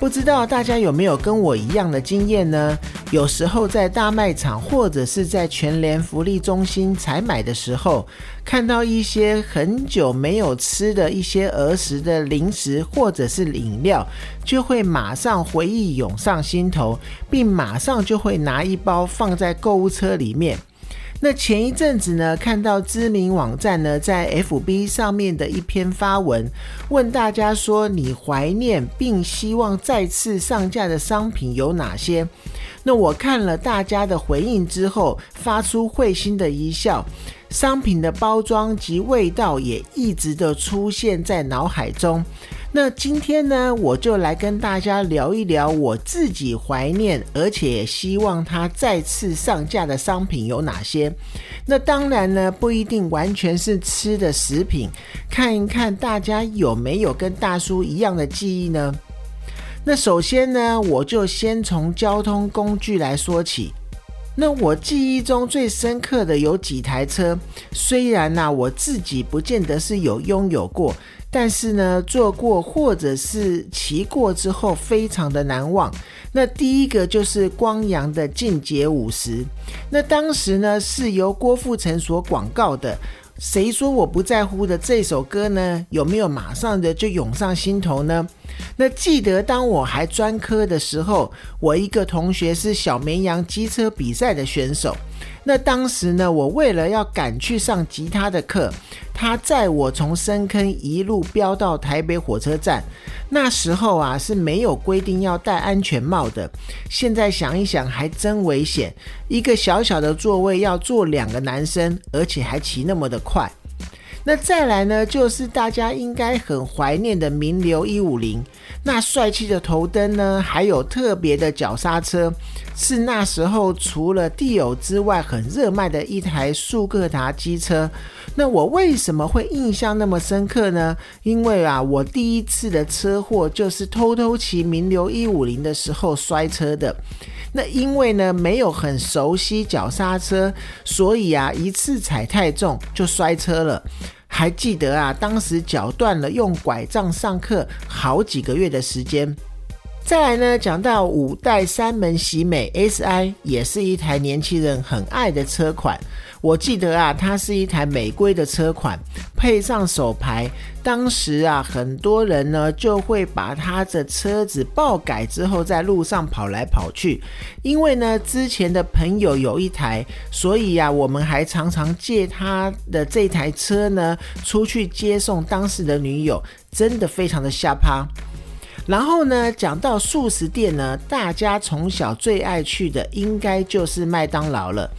不知道大家有没有跟我一样的经验呢？有时候在大卖场或者是在全联福利中心采买的时候，看到一些很久没有吃的一些儿时的零食或者是饮料，就会马上回忆涌上心头，并马上就会拿一包放在购物车里面。那前一阵子呢，看到知名网站呢在 FB 上面的一篇发文，问大家说你怀念并希望再次上架的商品有哪些？那我看了大家的回应之后，发出会心的一笑。商品的包装及味道也一直的出现在脑海中。那今天呢，我就来跟大家聊一聊我自己怀念，而且希望它再次上架的商品有哪些。那当然呢，不一定完全是吃的食品，看一看大家有没有跟大叔一样的记忆呢？那首先呢，我就先从交通工具来说起。那我记忆中最深刻的有几台车，虽然呢我自己不见得是有拥有过，但是呢坐过或者是骑过之后非常的难忘。那第一个就是光阳的进阶五十，那当时呢是由郭富城所广告的。谁说我不在乎的这首歌呢？有没有马上的就涌上心头呢？那记得当我还专科的时候，我一个同学是小绵羊机车比赛的选手。那当时呢，我为了要赶去上吉他的课，他载我从深坑一路飙到台北火车站。那时候啊是没有规定要戴安全帽的。现在想一想，还真危险。一个小小的座位要坐两个男生，而且还骑那么的快。那再来呢，就是大家应该很怀念的名流一五零。那帅气的头灯呢，还有特别的脚刹车，是那时候除了地友之外很热卖的一台速克达机车。那我为什么会印象那么深刻呢？因为啊，我第一次的车祸就是偷偷骑名流一五零的时候摔车的。那因为呢没有很熟悉脚刹车，所以啊一次踩太重就摔车了。还记得啊，当时脚断了，用拐杖上课好几个月的时间。再来呢，讲到五代三门喜美 SI，也是一台年轻人很爱的车款。我记得啊，它是一台美规的车款，配上手牌。当时啊，很多人呢就会把他的车子爆改之后，在路上跑来跑去。因为呢，之前的朋友有一台，所以呀，我们还常常借他的这台车呢出去接送当时的女友，真的非常的下趴。然后呢，讲到素食店呢，大家从小最爱去的应该就是麦当劳了。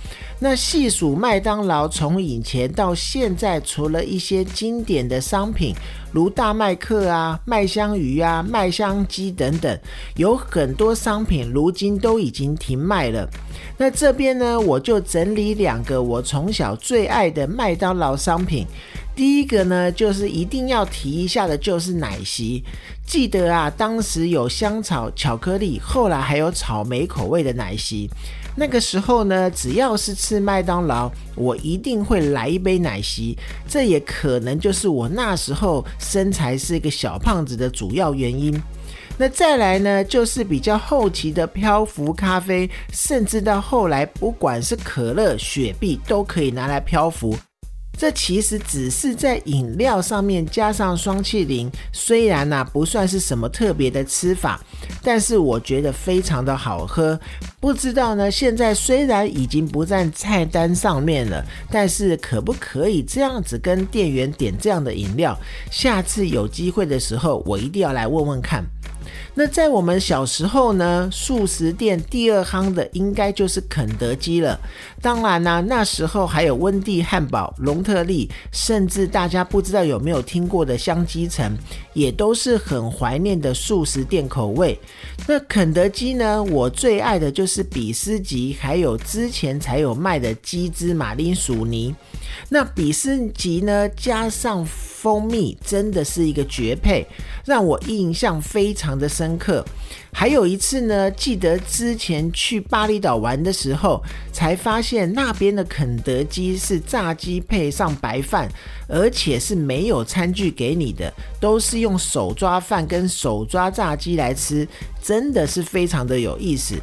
那细数麦当劳从以前到现在，除了一些经典的商品，如大麦克啊、麦香鱼啊、麦香鸡等等，有很多商品如今都已经停卖了。那这边呢，我就整理两个我从小最爱的麦当劳商品。第一个呢，就是一定要提一下的，就是奶昔。记得啊，当时有香草巧克力，后来还有草莓口味的奶昔。那个时候呢，只要是吃麦当劳，我一定会来一杯奶昔。这也可能就是我那时候身材是一个小胖子的主要原因。那再来呢，就是比较后期的漂浮咖啡，甚至到后来，不管是可乐、雪碧，都可以拿来漂浮。这其实只是在饮料上面加上双气灵，虽然呢不算是什么特别的吃法，但是我觉得非常的好喝。不知道呢，现在虽然已经不在菜单上面了，但是可不可以这样子跟店员点这样的饮料？下次有机会的时候，我一定要来问问看。那在我们小时候呢，素食店第二夯的应该就是肯德基了。当然呢，那时候还有温蒂汉堡、隆特利，甚至大家不知道有没有听过的香鸡城，也都是很怀念的素食店口味。那肯德基呢，我最爱的就是比斯吉，还有之前才有卖的鸡汁马铃薯泥。那比斯吉呢，加上。蜂蜜真的是一个绝配，让我印象非常的深刻。还有一次呢，记得之前去巴厘岛玩的时候，才发现那边的肯德基是炸鸡配上白饭，而且是没有餐具给你的，都是用手抓饭跟手抓炸鸡来吃，真的是非常的有意思。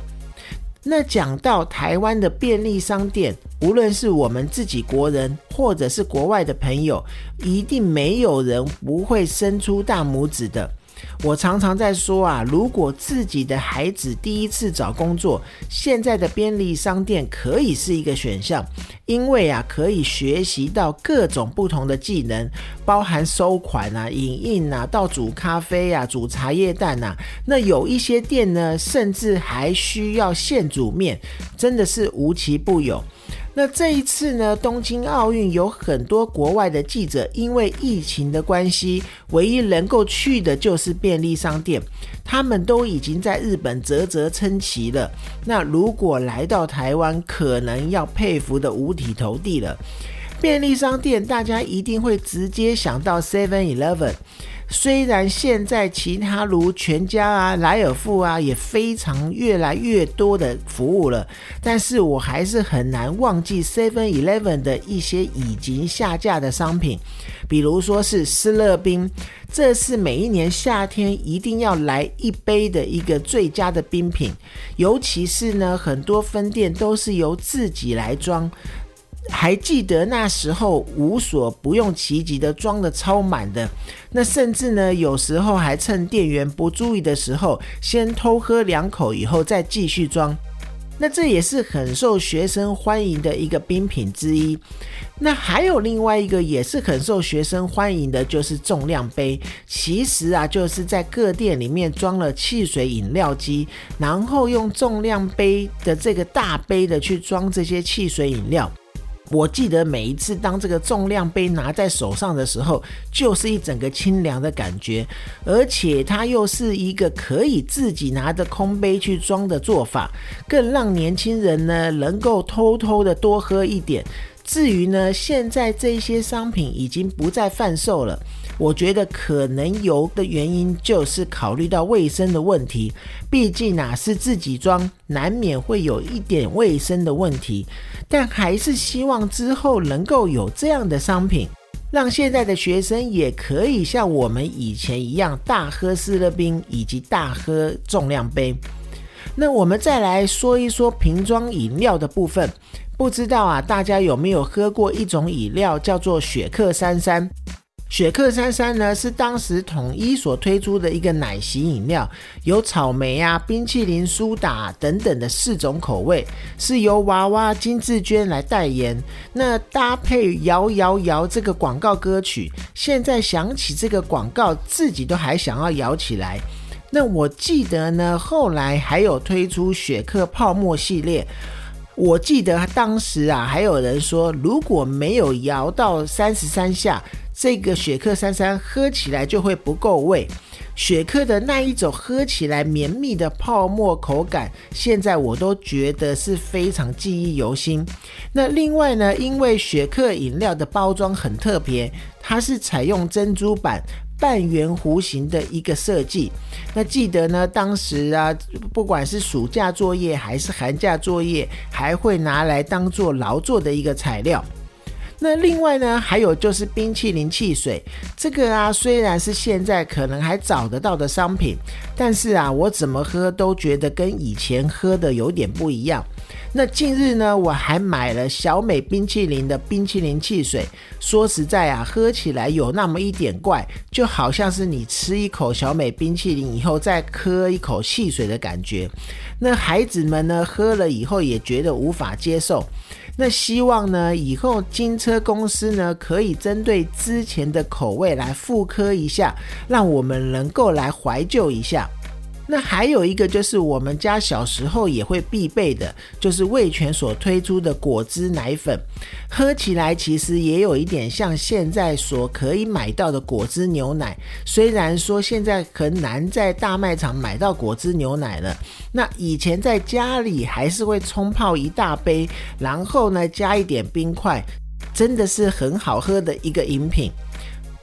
那讲到台湾的便利商店，无论是我们自己国人，或者是国外的朋友，一定没有人不会伸出大拇指的。我常常在说啊，如果自己的孩子第一次找工作，现在的便利商店可以是一个选项，因为啊，可以学习到各种不同的技能，包含收款啊、影印啊、到煮咖啡啊、煮茶叶蛋啊。那有一些店呢，甚至还需要现煮面，真的是无奇不有。那这一次呢，东京奥运有很多国外的记者，因为疫情的关系，唯一能够去的就是便利商店。他们都已经在日本啧啧称奇了。那如果来到台湾，可能要佩服的五体投地了。便利商店，大家一定会直接想到 Seven Eleven。虽然现在其他如全家啊、莱尔富啊也非常越来越多的服务了，但是我还是很难忘记 Seven Eleven 的一些已经下架的商品，比如说是斯乐冰，这是每一年夏天一定要来一杯的一个最佳的冰品，尤其是呢很多分店都是由自己来装。还记得那时候无所不用其极的装的超满的，那甚至呢有时候还趁店员不注意的时候，先偷喝两口以后再继续装，那这也是很受学生欢迎的一个冰品之一。那还有另外一个也是很受学生欢迎的，就是重量杯。其实啊，就是在各店里面装了汽水饮料机，然后用重量杯的这个大杯的去装这些汽水饮料。我记得每一次当这个重量杯拿在手上的时候，就是一整个清凉的感觉，而且它又是一个可以自己拿着空杯去装的做法，更让年轻人呢能够偷偷的多喝一点。至于呢，现在这些商品已经不再贩售了。我觉得可能有的原因就是考虑到卫生的问题，毕竟啊是自己装，难免会有一点卫生的问题。但还是希望之后能够有这样的商品，让现在的学生也可以像我们以前一样大喝斯乐冰以及大喝重量杯。那我们再来说一说瓶装饮料的部分，不知道啊大家有没有喝过一种饮料叫做雪克三三？雪克三三呢是当时统一所推出的一个奶昔饮料，有草莓啊、冰淇淋、苏打等等的四种口味，是由娃娃金志娟来代言。那搭配摇摇摇这个广告歌曲，现在想起这个广告，自己都还想要摇起来。那我记得呢，后来还有推出雪克泡沫系列，我记得当时啊，还有人说如果没有摇到三十三下。这个雪克三三喝起来就会不够味，雪克的那一种喝起来绵密的泡沫口感，现在我都觉得是非常记忆犹新。那另外呢，因为雪克饮料的包装很特别，它是采用珍珠板半圆弧形的一个设计。那记得呢，当时啊，不管是暑假作业还是寒假作业，还会拿来当做劳作的一个材料。那另外呢，还有就是冰淇淋汽水，这个啊虽然是现在可能还找得到的商品，但是啊我怎么喝都觉得跟以前喝的有点不一样。那近日呢，我还买了小美冰淇淋的冰淇淋汽水，说实在啊，喝起来有那么一点怪，就好像是你吃一口小美冰淇淋以后再喝一口汽水的感觉。那孩子们呢喝了以后也觉得无法接受。那希望呢，以后金车公司呢，可以针对之前的口味来复刻一下，让我们能够来怀旧一下。那还有一个就是我们家小时候也会必备的，就是味全所推出的果汁奶粉，喝起来其实也有一点像现在所可以买到的果汁牛奶。虽然说现在很难在大卖场买到果汁牛奶了，那以前在家里还是会冲泡一大杯，然后呢加一点冰块，真的是很好喝的一个饮品。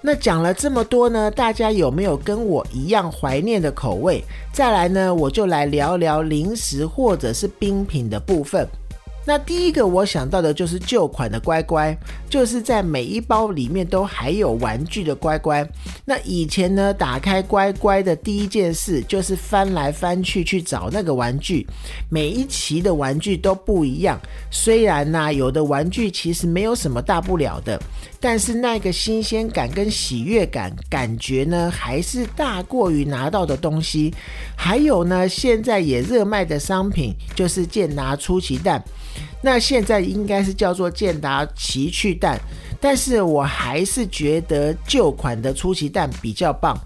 那讲了这么多呢，大家有没有跟我一样怀念的口味？再来呢，我就来聊聊零食或者是冰品的部分。那第一个我想到的就是旧款的乖乖，就是在每一包里面都还有玩具的乖乖。那以前呢，打开乖乖的第一件事就是翻来翻去去找那个玩具，每一期的玩具都不一样。虽然呢，有的玩具其实没有什么大不了的，但是那个新鲜感跟喜悦感感觉呢，还是大过于拿到的东西。还有呢，现在也热卖的商品就是健达出奇蛋。那现在应该是叫做健达奇趣蛋，但是我还是觉得旧款的出奇蛋比较棒。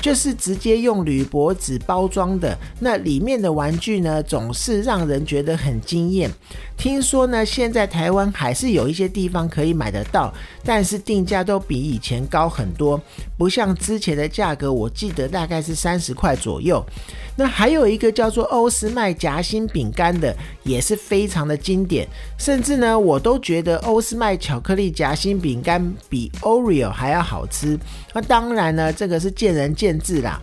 就是直接用铝箔纸包装的，那里面的玩具呢，总是让人觉得很惊艳。听说呢，现在台湾还是有一些地方可以买得到，但是定价都比以前高很多，不像之前的价格，我记得大概是三十块左右。那还有一个叫做欧斯麦夹心饼干的，也是非常的经典，甚至呢，我都觉得欧斯麦巧克力夹心饼干比 Oreo 还要好吃。那当然呢，这个是见仁见限制啦。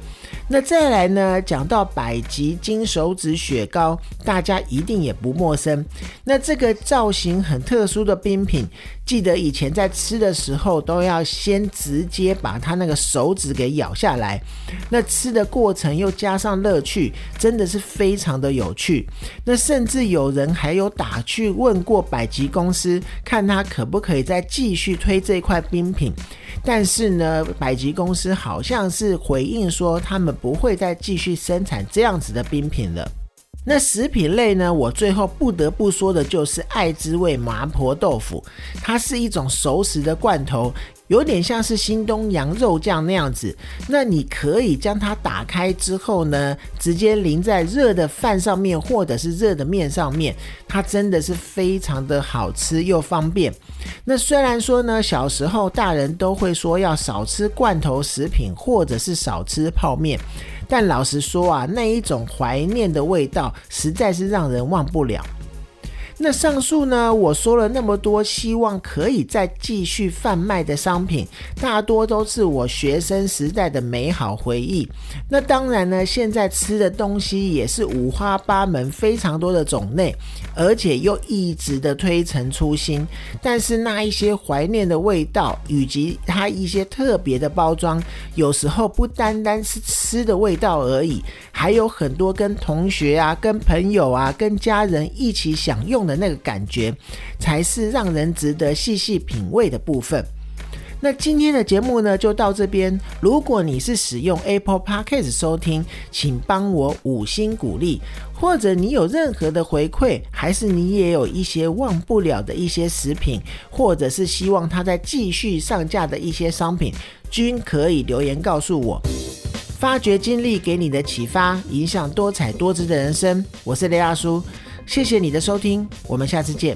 那再来呢？讲到百吉金手指雪糕，大家一定也不陌生。那这个造型很特殊的冰品，记得以前在吃的时候，都要先直接把它那个手指给咬下来。那吃的过程又加上乐趣，真的是非常的有趣。那甚至有人还有打去问过百吉公司，看他可不可以再继续推这块冰品。但是呢，百吉公司好像是回应说，他们不会再继续生产这样子的冰品了。那食品类呢，我最后不得不说的就是爱滋味麻婆豆腐，它是一种熟食的罐头。有点像是新东阳肉酱那样子，那你可以将它打开之后呢，直接淋在热的饭上面或者是热的面上面，它真的是非常的好吃又方便。那虽然说呢，小时候大人都会说要少吃罐头食品或者是少吃泡面，但老实说啊，那一种怀念的味道实在是让人忘不了。那上述呢，我说了那么多，希望可以再继续贩卖的商品，大多都是我学生时代的美好回忆。那当然呢，现在吃的东西也是五花八门，非常多的种类，而且又一直的推陈出新。但是那一些怀念的味道，以及它一些特别的包装，有时候不单单是吃的味道而已，还有很多跟同学啊、跟朋友啊、跟家人一起享用的。那个感觉，才是让人值得细细品味的部分。那今天的节目呢，就到这边。如果你是使用 Apple Podcast 收听，请帮我五星鼓励，或者你有任何的回馈，还是你也有一些忘不了的一些食品，或者是希望它在继续上架的一些商品，均可以留言告诉我。发掘经历给你的启发，影响多彩多姿的人生。我是雷大叔。谢谢你的收听，我们下次见。